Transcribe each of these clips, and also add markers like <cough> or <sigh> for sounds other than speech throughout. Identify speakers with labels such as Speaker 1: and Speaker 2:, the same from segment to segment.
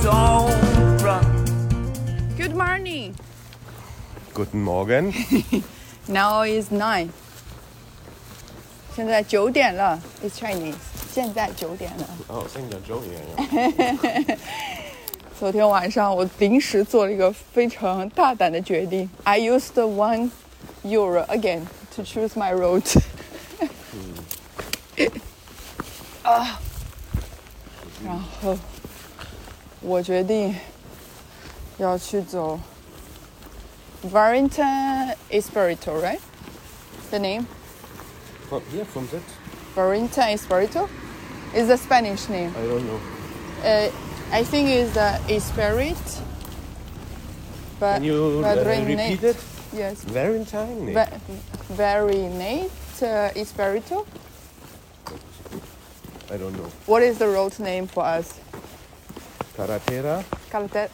Speaker 1: gotta do right. Taking some of my lines and you made them into your own. Into your own. Turn your back and don't run.
Speaker 2: Good morning.
Speaker 3: Guten Morgen. <laughs>
Speaker 2: Now is nine. 现在九点了，It's Chinese。现在九点了。
Speaker 3: 哦，现在九点了。
Speaker 2: 昨天晚上我临时做了一个非常大胆的决定，I used <laughs> one euro again to choose my route 啊，然后 <laughs> 我决定要去走 Warrington Espirito, right? The name
Speaker 3: From here, from that,
Speaker 2: Warrington Espirito is the Spanish name.
Speaker 3: I don't know.
Speaker 2: Uh, I think it's the Esperit. But
Speaker 3: Can you uh,
Speaker 2: Vadrenate.
Speaker 3: repeat it?
Speaker 2: Yes.
Speaker 3: Very tiny.
Speaker 2: Va- Varinate uh, Espirito.
Speaker 3: I don't know.
Speaker 2: What is the road name for us?
Speaker 3: Carretera,
Speaker 2: Calete-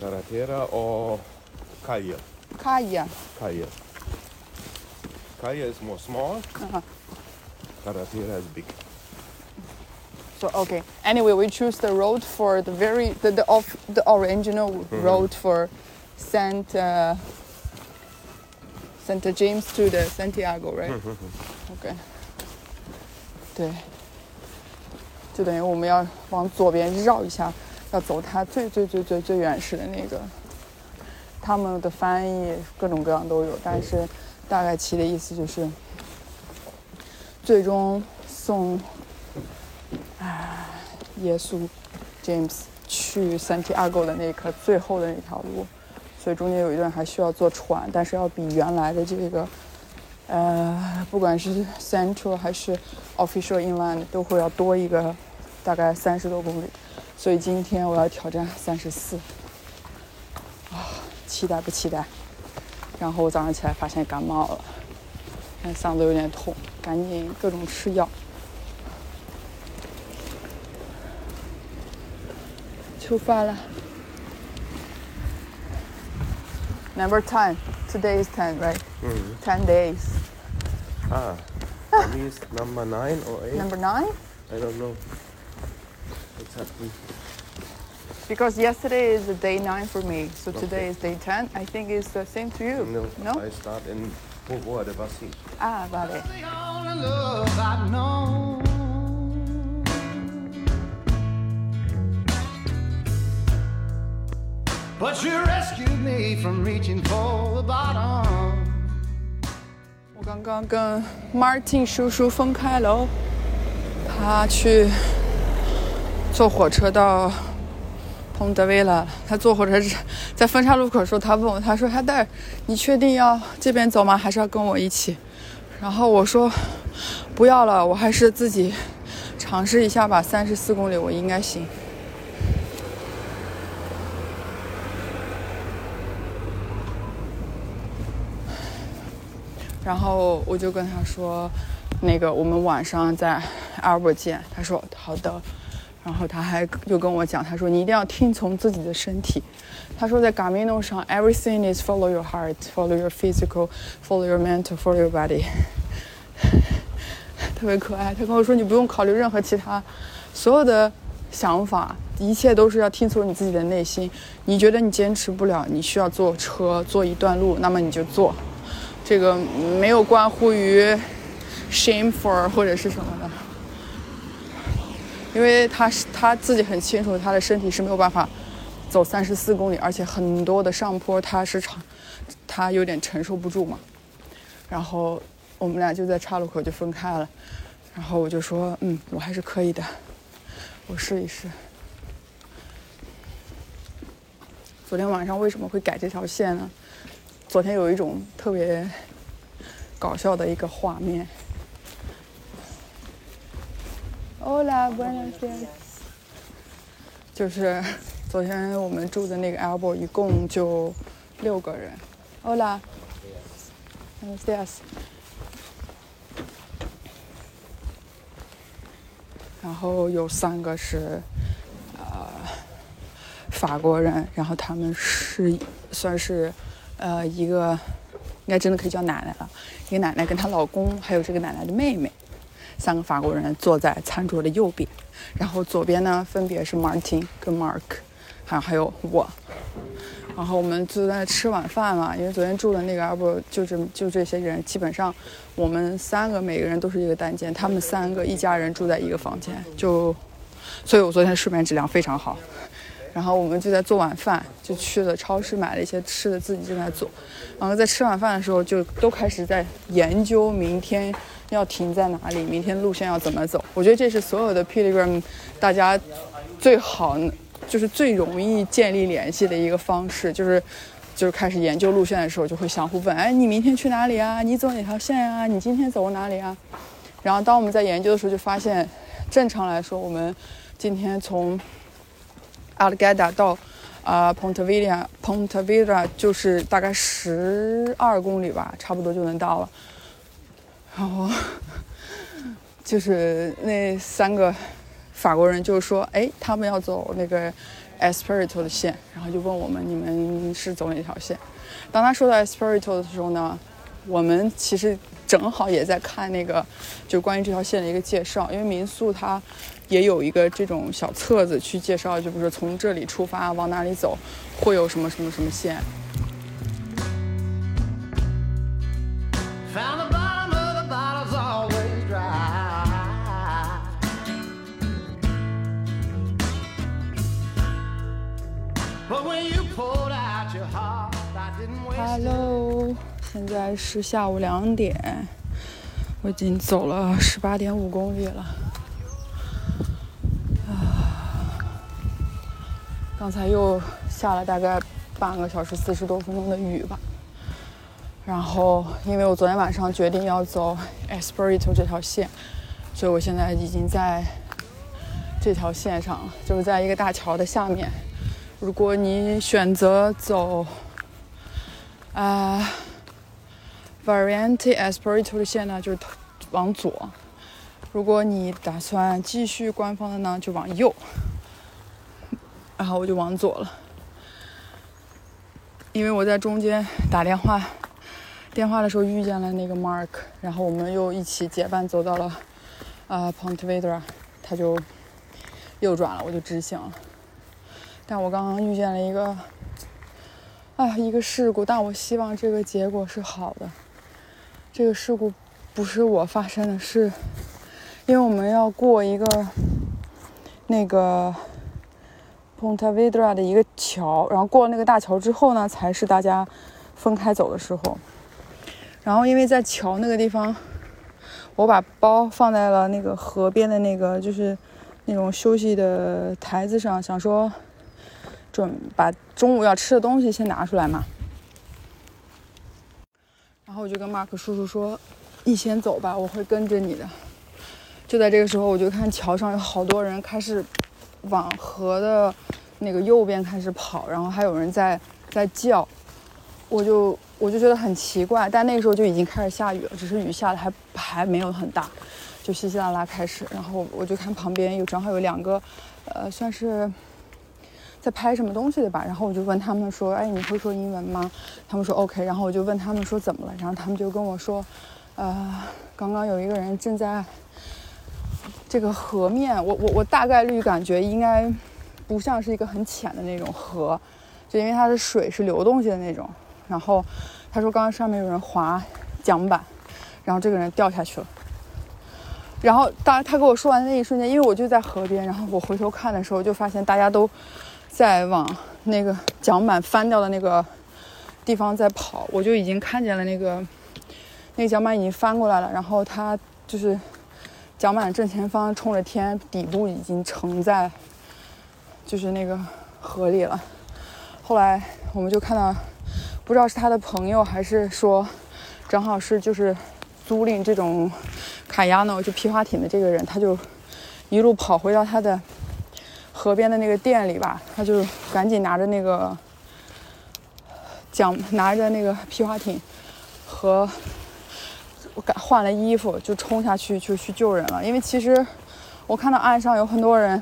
Speaker 3: carretera or calle.
Speaker 2: Kaya.
Speaker 3: Calle. Calle is more small.
Speaker 2: Uh-huh.
Speaker 3: Carretera is big.
Speaker 2: So okay. Anyway, we choose the road for the very the the, of, the original road for Saint uh, Saint James to the Santiago, right? okay. 对，就等于我们要往左边绕一下， 要走它最最最最最原始的那个。他们的翻译各种各样都有，但是大概其的意思就是，最终送耶稣 James 去 Santiago 的那颗最后的那条路，所以中间有一段还需要坐船，但是要比原来的这个，呃，不管是 Central 还是 Official Inland 都会要多一个大概三十多公里，所以今天我要挑战三十四，啊，期待不期待？然后我早上起来发现感冒了，现在嗓子有点痛，赶紧各种吃药。出发了。Number ten. Today is ten, right? 嗯 Ten days.
Speaker 3: Ah, it's number nine or eight.
Speaker 2: Number nine?
Speaker 3: I don't know. What's happening?
Speaker 2: Because yesterday is the day nine for me, so today is day ten. I think it's the same to you.
Speaker 3: No,
Speaker 2: No?
Speaker 3: I start in Povoa de Bassi.
Speaker 2: Ah, vale.
Speaker 4: the only love I've known. But you rescued me from reaching for the bottom.
Speaker 2: 我刚刚跟 Martin 叔叔分开了哦，他去 坐火车到彭德威了。他坐火车在分岔路口的时候，他问我，他说：“海带，你确定要这边走吗？还是要跟我一起？”然后我说：“不要了，我还是自己尝试一下吧。三十四公里我应该行。”然后我就跟他说，那个我们晚上在阿尔伯见。他说好的。然后他还又跟我讲，他说你一定要听从自己的身体。他说在 Camino 上，everything is follow your heart, follow your physical, follow your mental, follow your body。<laughs> 特别可爱。他跟我说你不用考虑任何其他，所有的想法，一切都是要听从你自己的内心。你觉得你坚持不了，你需要坐车坐一段路，那么你就坐。这个没有关乎于 shame for 或者是什么的，因为他是他自己很清楚，他的身体是没有办法走三十四公里，而且很多的上坡他是长，他有点承受不住嘛。然后我们俩就在岔路口就分开了，然后我就说，嗯，我还是可以的，我试一试。昨天晚上为什么会改这条线呢？昨天有一种特别搞笑的一个画面。Hola, buenos días。就是昨天我们住的那个 Elbow 一共就六个人。Hola，buenos días。然后有三个是呃法国人，然后他们是算是呃一个应该真的可以叫奶奶了，一个奶奶跟她老公，还有这个奶奶的妹妹，三个法国人坐在餐桌的右边，然后左边呢分别是 Martin 跟 Mark，还还有我。然后我们就在吃晚饭嘛，因为昨天住的那个 Elbow 就是就这些人，基本上我们三个每个人都是一个单间，他们三个一家人住在一个房间，就，所以我昨天睡眠质量非常好。然后我们就在做晚饭，就去了超市买了一些吃的，自己正在做。然后在吃晚饭的时候，就都开始在研究明天要停在哪里，明天路线要怎么走。我觉得这是所有的 Pilgrim 大家最好就是最容易建立联系的一个方式，就是就是开始研究路线的时候，就会相互问：哎，你明天去哪里啊？你走哪条线啊？你今天走哪里啊？然后当我们在研究的时候，就发现，正常来说，我们今天从 Algada 到啊 Ponte Vedra，Ponte Vedra 就是大概十二公里吧，差不多就能到了。然后 <laughs> 就是那三个法国人就说：“哎，他们要走那个 Espirito 的线，然后就问我们你们是走哪条线？”当他说到 Espirito 的时候呢，我们其实正好也在看那个就关于这条线的一个介绍，因为民宿它也有一个这种小册子去介绍，就比如说从这里出发往哪里走，会有什么什么什么线。Hello，现在是下午两点，我已经走了十八点五公里了。啊，刚才又下了大概半个小时四十多分钟的雨吧。然后，因为我昨天晚上决定要走 Espirito 这条线，所以我现在已经在这条线上了，就是在一个大桥的下面。如果你选择走啊、Variante Espirito 的线呢，就是往左；如果你打算继续官方的呢，就往右。然后我就往左了，因为我在中间打电话，电话的时候遇见了那个 Mark，然后我们又一起结伴走到了啊、Ponte Vedra，他就右转了，我就直行了。但我刚刚遇见了一个，啊，一个事故，但我希望这个结果是好的。这个事故不是我发生的，是因为我们要过一个那个 Ponte Vedra 的一个桥，然后过了那个大桥之后呢，才是大家分开走的时候。然后因为在桥那个地方，我把包放在了那个河边的那个就是那种休息的台子上，想说。准把中午要吃的东西先拿出来嘛。然后我就跟马克叔叔说：“你先走吧，我会跟着你的。”就在这个时候，我就看桥上有好多人开始往河的那个右边开始跑，然后还有人在在叫，我就我就觉得很奇怪。但那个时候就已经开始下雨了，只是雨下的还还没有很大，就稀稀拉拉开始。然后我就看旁边有正好有两个，呃，算是。在拍什么东西的吧？然后我就问他们说：“哎，你会说英文吗？”他们说 OK。然后我就问他们说怎么了？然后他们就跟我说：“呃，刚刚有一个人正在这个河面，我我我大概率感觉应该不像是一个很浅的那种河，就因为它的水是流动性的那种。然后他说刚刚上面有人划桨板，然后这个人掉下去了。然后当他跟我说完那一瞬间，因为我就在河边，然后我回头看的时候，就发现大家都。在往那个桨板翻掉的那个地方在跑，我就已经看见了那个那个桨板已经翻过来了，然后它就是桨板正前方冲着天，底部已经沉在就是那个河里了。后来我们就看到，不知道是他的朋友还是说正好是就是租赁这种卡亚诺就皮划艇的这个人，他就一路跑回到他的。河边的那个店里吧，他就赶紧拿着那个桨，拿着那个皮划艇和我赶换了衣服就冲下去就去救人了。因为其实我看到岸上有很多人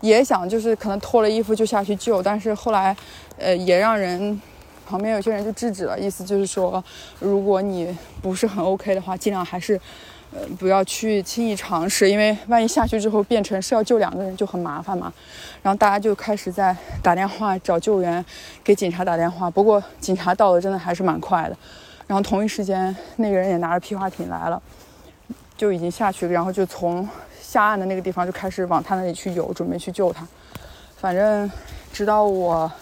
Speaker 2: 也想就是可能脱了衣服就下去救，但是后来呃也让人旁边有些人就制止了，意思就是说如果你不是很 OK 的话，尽量还是。呃，不要去轻易尝试，因为万一下去之后变成是要救两个人就很麻烦嘛。然后大家就开始在打电话找救援，给警察打电话。不过警察到的真的还是蛮快的。然后同一时间，那个人也拿着皮划艇来了，就已经下去，然后就从下岸的那个地方就开始往他那里去游，准备去救他。反正直到我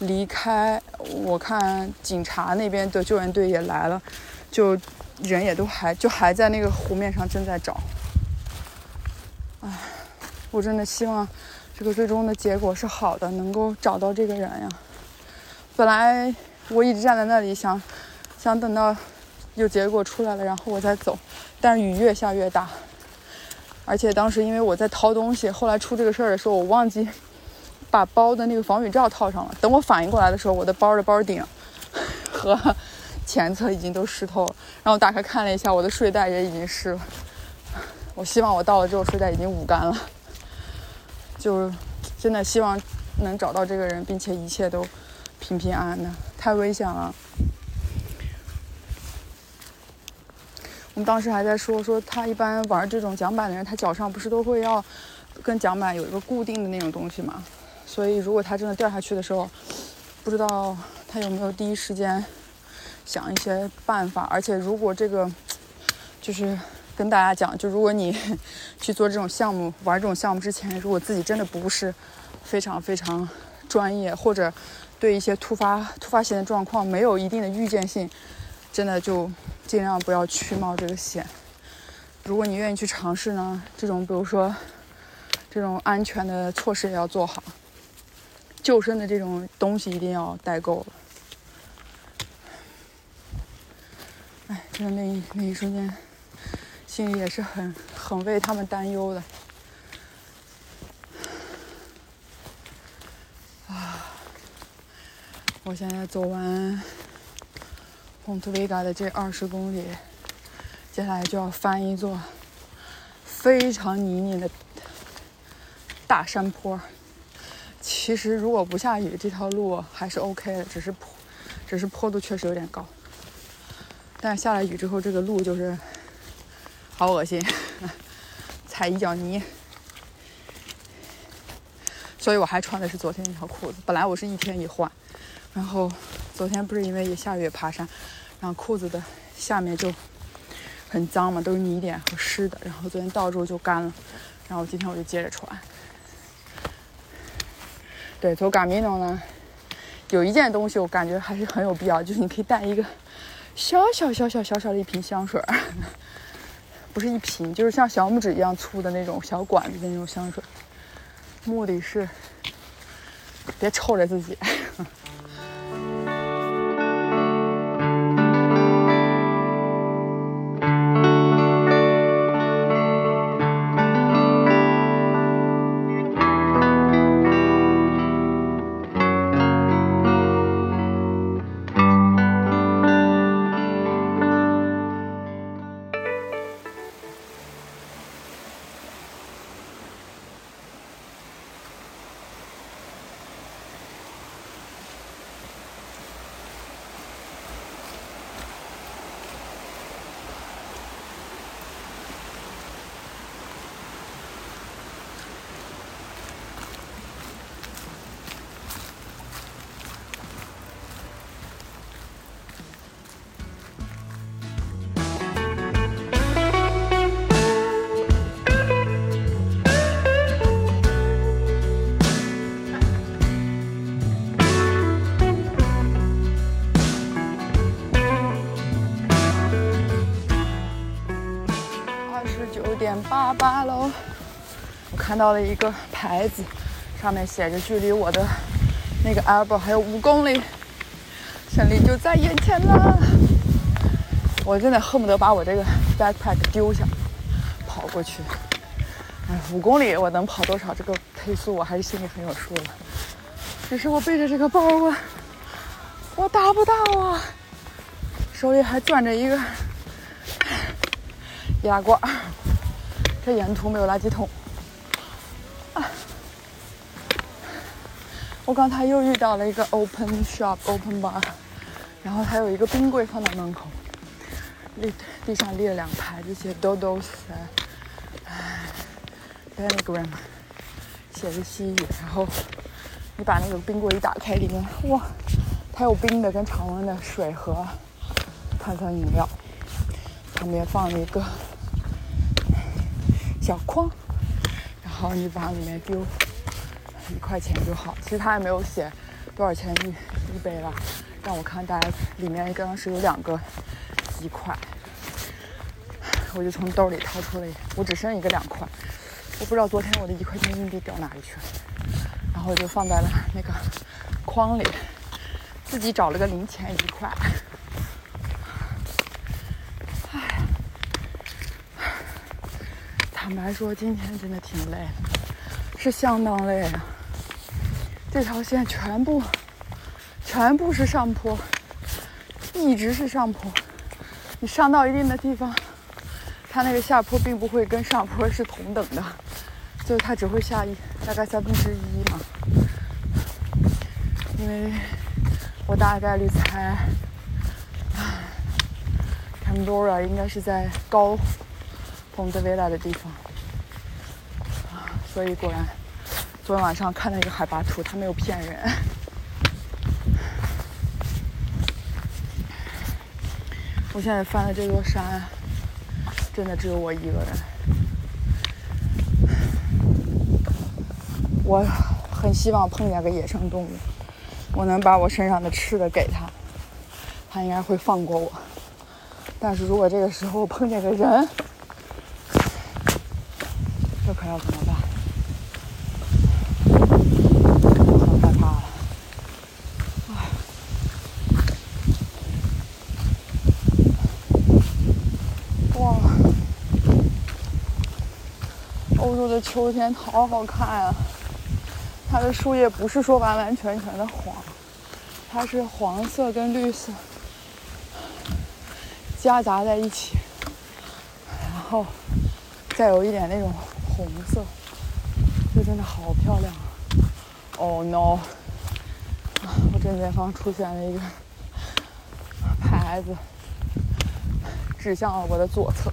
Speaker 2: 离开，我看警察那边的救援队也来了，就。人也都还就还在那个湖面上正在找，唉，我真的希望这个最终的结果是好的，能够找到这个人呀。本来我一直站在那里想，想等到有结果出来了，然后我再走，但是雨越下越大，而且当时因为我在掏东西，后来出这个事儿的时候，我忘记把包的那个防雨罩套上了。等我反应过来的时候，我的包的包顶和。前侧已经都湿透了，然后打开看了一下，我的睡袋也已经湿了。我希望我到了之后睡袋已经捂干了，就真的希望能找到这个人，并且一切都平平安安的。太危险了。我们当时还在说说他一般玩这种桨板的人，他脚上不是都会要跟桨板有一个固定的那种东西嘛？所以如果他真的掉下去的时候，不知道他有没有第一时间。想一些办法，而且如果这个，<tsk> 就是跟大家讲，就如果你去做这种项目、玩这种项目之前，如果自己真的不是非常非常专业，或者对一些突发突发性的状况没有一定的预见性，真的就尽量不要去冒这个险。如果你愿意去尝试呢，这种比如说这种安全的措施也要做好，救生的这种东西一定要带够了。哎，真的那一那一瞬间，心里也是很很为他们担忧的。啊，我现在走完红图维嘎的这二十公里，接下来就要翻一座非常泥泞的大山坡。其实如果不下雨，这条路还是 OK 的，只是坡，只是坡度确实有点高。但是下了雨之后，这个路就是好恶心，<laughs> 踩一脚泥。所以我还穿的是昨天那条裤子。本来我是一天一换，然后昨天不是因为也下雨爬山，然后裤子的下面就很脏嘛，都是泥点和湿的。然后昨天到之后就干了，然后今天我就接着穿。对，走 g a m i n o 呢，有一件东西我感觉还是很有必要，就是你可以带一个。小小小小小小的一瓶香水，<laughs> 不是一瓶，就是像小拇指一样粗的那种小管子的那种香水，目的是别臭着自己。八八楼，我看到了一个牌子，上面写着距离我的那个 elbow 还有五公里，胜利就在眼前了。我真的恨不得把我这个 backpack 丢下，跑过去。哎，五公里我能跑多少？这个配速，我还是心里很有数的。只是我背着这个包啊，我达不到啊，手里还攥着一个牙罐，这沿途没有垃圾桶。我刚才又遇到了一个 open shop open bar，然后还有一个冰柜放在门口，立地上立了两排这些 Dodos 哎 Pentagram，写着西语，然后你把那个冰柜一打开，里面哇，它有冰的跟常温的水和碳酸饮料，旁边放了一个小筐，然后你往里面丢一块钱就好。其实他也没有写多少钱一一杯了，让我看大家里面刚刚是有两个一块，我就从兜里掏出了，我只剩一个两块，我不知道昨天我的一块钱硬币掉哪里去了，然后我就放在了那个筐里，自己找了个零钱一块。坦白说，今天真的挺累，是相当累啊。这条线全部全部是上坡，一直是上坡。你上到一定的地方，它那个下坡并不会跟上坡是同等的，就是它只会下一大概三分之一嘛。因为我大概率猜 <sighs> Canberra 应该是在高蓬德维拉的地方，所以果然，昨天晚上看了一个海拔图，他没有骗人。我现在翻的这座山，真的只有我一个人。我很希望碰见个野生动物，我能把我身上的吃的给它，它应该会放过我。但是如果这个时候碰见个人，这可要怎么办？我很害怕了。唉哇，欧洲的秋天好好看啊！它的树叶不是说完完全全的黄，它是黄色跟绿色夹杂在一起，然后再有一点那种红色，就真的好漂亮啊！Oh no！我正前方出现了一个牌子，指向了我的左侧。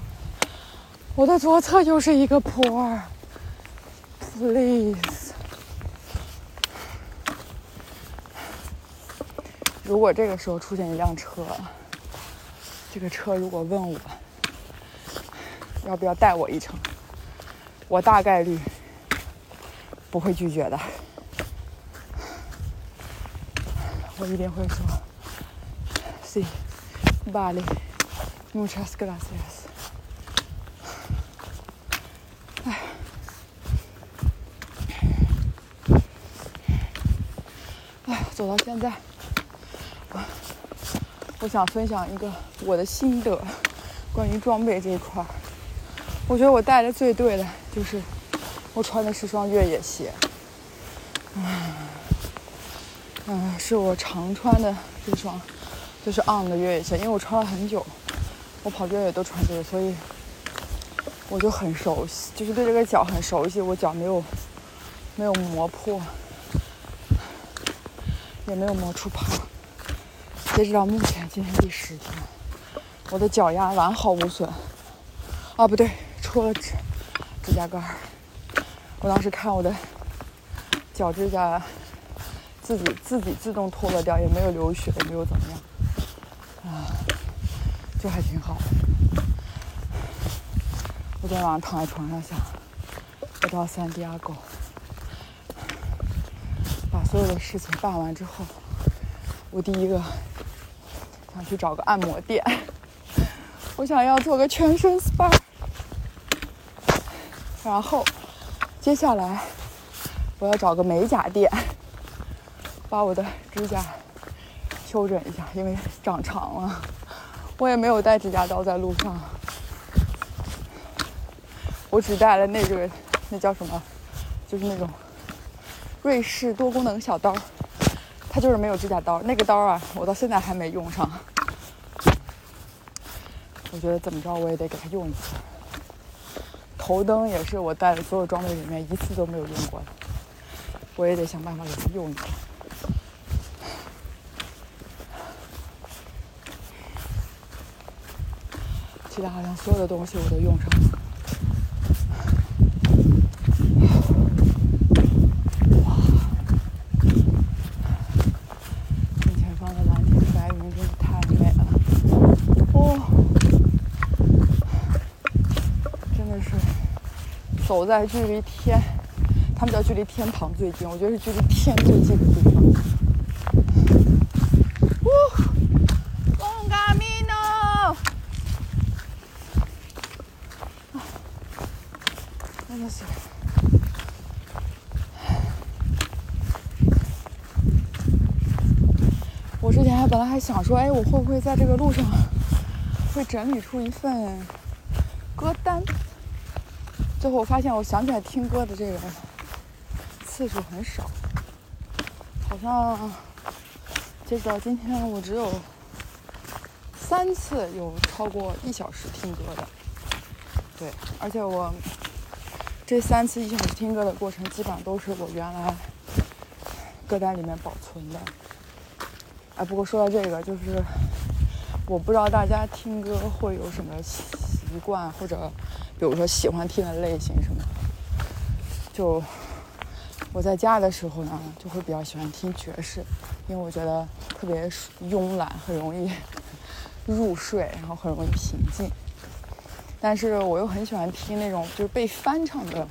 Speaker 2: 我的左侧又是一个坡儿，please。如果这个时候出现一辆车，这个车如果问我要不要带我一程，我大概率不会拒绝的。我一定会说，Sí, vale, muchas gracias。哎，走到现在，我我想分享一个我的心得，关于装备这一块儿。我觉得我带的最对的就是我穿的是双越野鞋，嗯，嗯，是我常穿的这双，就是 On 的越野鞋，因为我穿了很久，我跑越野都穿这个，所以我就很熟悉，就是对这个脚很熟悉，我脚没有没有磨破，也没有磨出泡。截止到目前，今天第十天，我的脚丫完好无损。啊，不对，戳了指指甲盖儿。我当时看我的脚指甲自己自己自动脱落掉，也没有流血，也没有怎么样，啊，就还挺好。我昨天晚上躺在床上想，我到三迪亚哥，把所有的事情办完之后，我第一个想去找个按摩店，我想要做个全身 SPA，然后接下来我要找个美甲店，把我的指甲修整一下，因为长长了，我也没有带指甲刀在路上。我只带了那个，那叫什么？就是那种瑞士多功能小刀，它就是没有指甲刀。那个刀啊，我到现在还没用上。我觉得怎么着我也得给它用一次。头灯也是我带的所有装备里面一次都没有用过的，我也得想办法给它用一下。其他好像所有的东西我都用上了。眼前方的蓝天白云真是太美了，哦，真的是走在距离天，他们叫距离天堂最近，我觉得是距离天最近的地方。呜，Buen camino！真的是。我之前还本来还想说，哎，我会不会在这个路上会整理出一份歌单？最后发现，我想起来听歌的这个次数很少，好像截止到今天，我只有三次有超过一小时听歌的。对，而且我这三次一小时听歌的过程，基本上都是我原来歌单里面保存的。哎，不过说到这个，就是我不知道大家听歌会有什么习惯，或者比如说喜欢听的类型什么。就我在家的时候呢，就会比较喜欢听爵士，因为我觉得特别慵懒，很容易 <laughs> 入睡，然后很容易平静。但是我又很喜欢听那种就是被翻唱的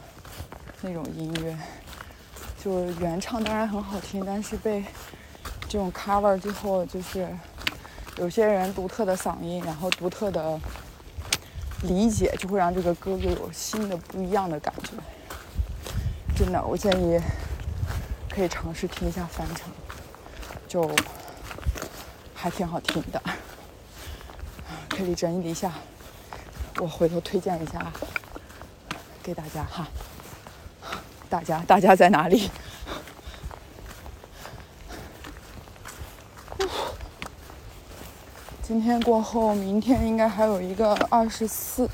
Speaker 2: 那种音乐，就是原唱当然很好听，但是被这种 cover 之后，就是有些人独特的嗓音，然后独特的理解，就会让这个歌又有新的不一样的感觉。真的，我建议可以尝试听一下翻唱，就还挺好听的。可以整理一下，我回头推荐一下给大家哈。大家，大家在哪里？今天过后，明天应该还有一个二十四，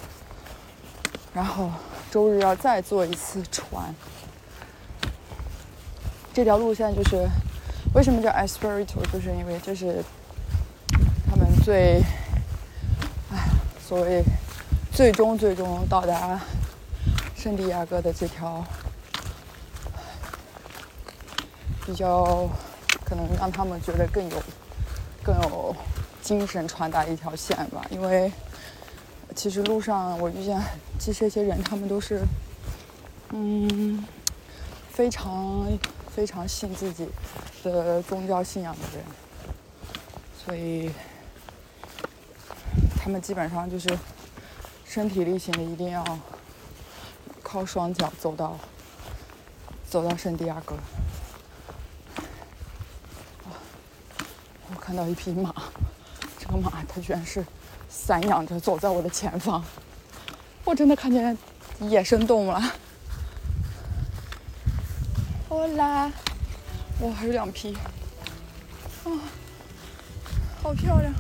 Speaker 2: 然后周日要再坐一次船。这条路线就是为什么叫 Espirito，就是因为这是他们最，哎，所谓最终最终到达圣地亚哥的这条比较可能让他们觉得更有更有精神传达一条线吧，因为其实路上我遇见这些些人，他们都是嗯非常非常信自己的宗教信仰的人，所以他们基本上就是身体力行的，一定要靠双脚走到走到圣地亚哥。我看到一匹马，个马它居然是散养着走在我的前方，我真的看见野生动物了。好啦，哇，还有两匹，啊，好漂亮。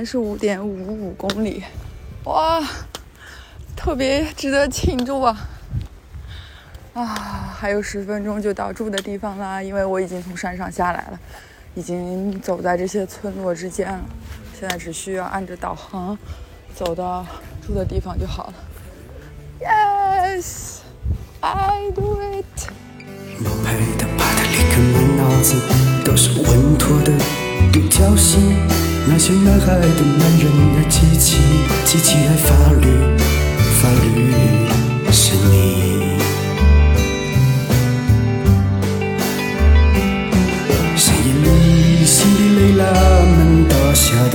Speaker 2: 三十五点五五公里，哇，特别值得庆祝啊！啊，还有十分钟就到住的地方啦，因为我已经从山上下来了，已经走在这些村落之间了，现在只需要按着导航走到住的地方就好了。Yes, I do it.
Speaker 5: 我配的帕特里克满脑子都是稳妥的独角戏，那些男孩的男人的机器，机器爱法律，法律是你。深夜里，心里累了门倒下的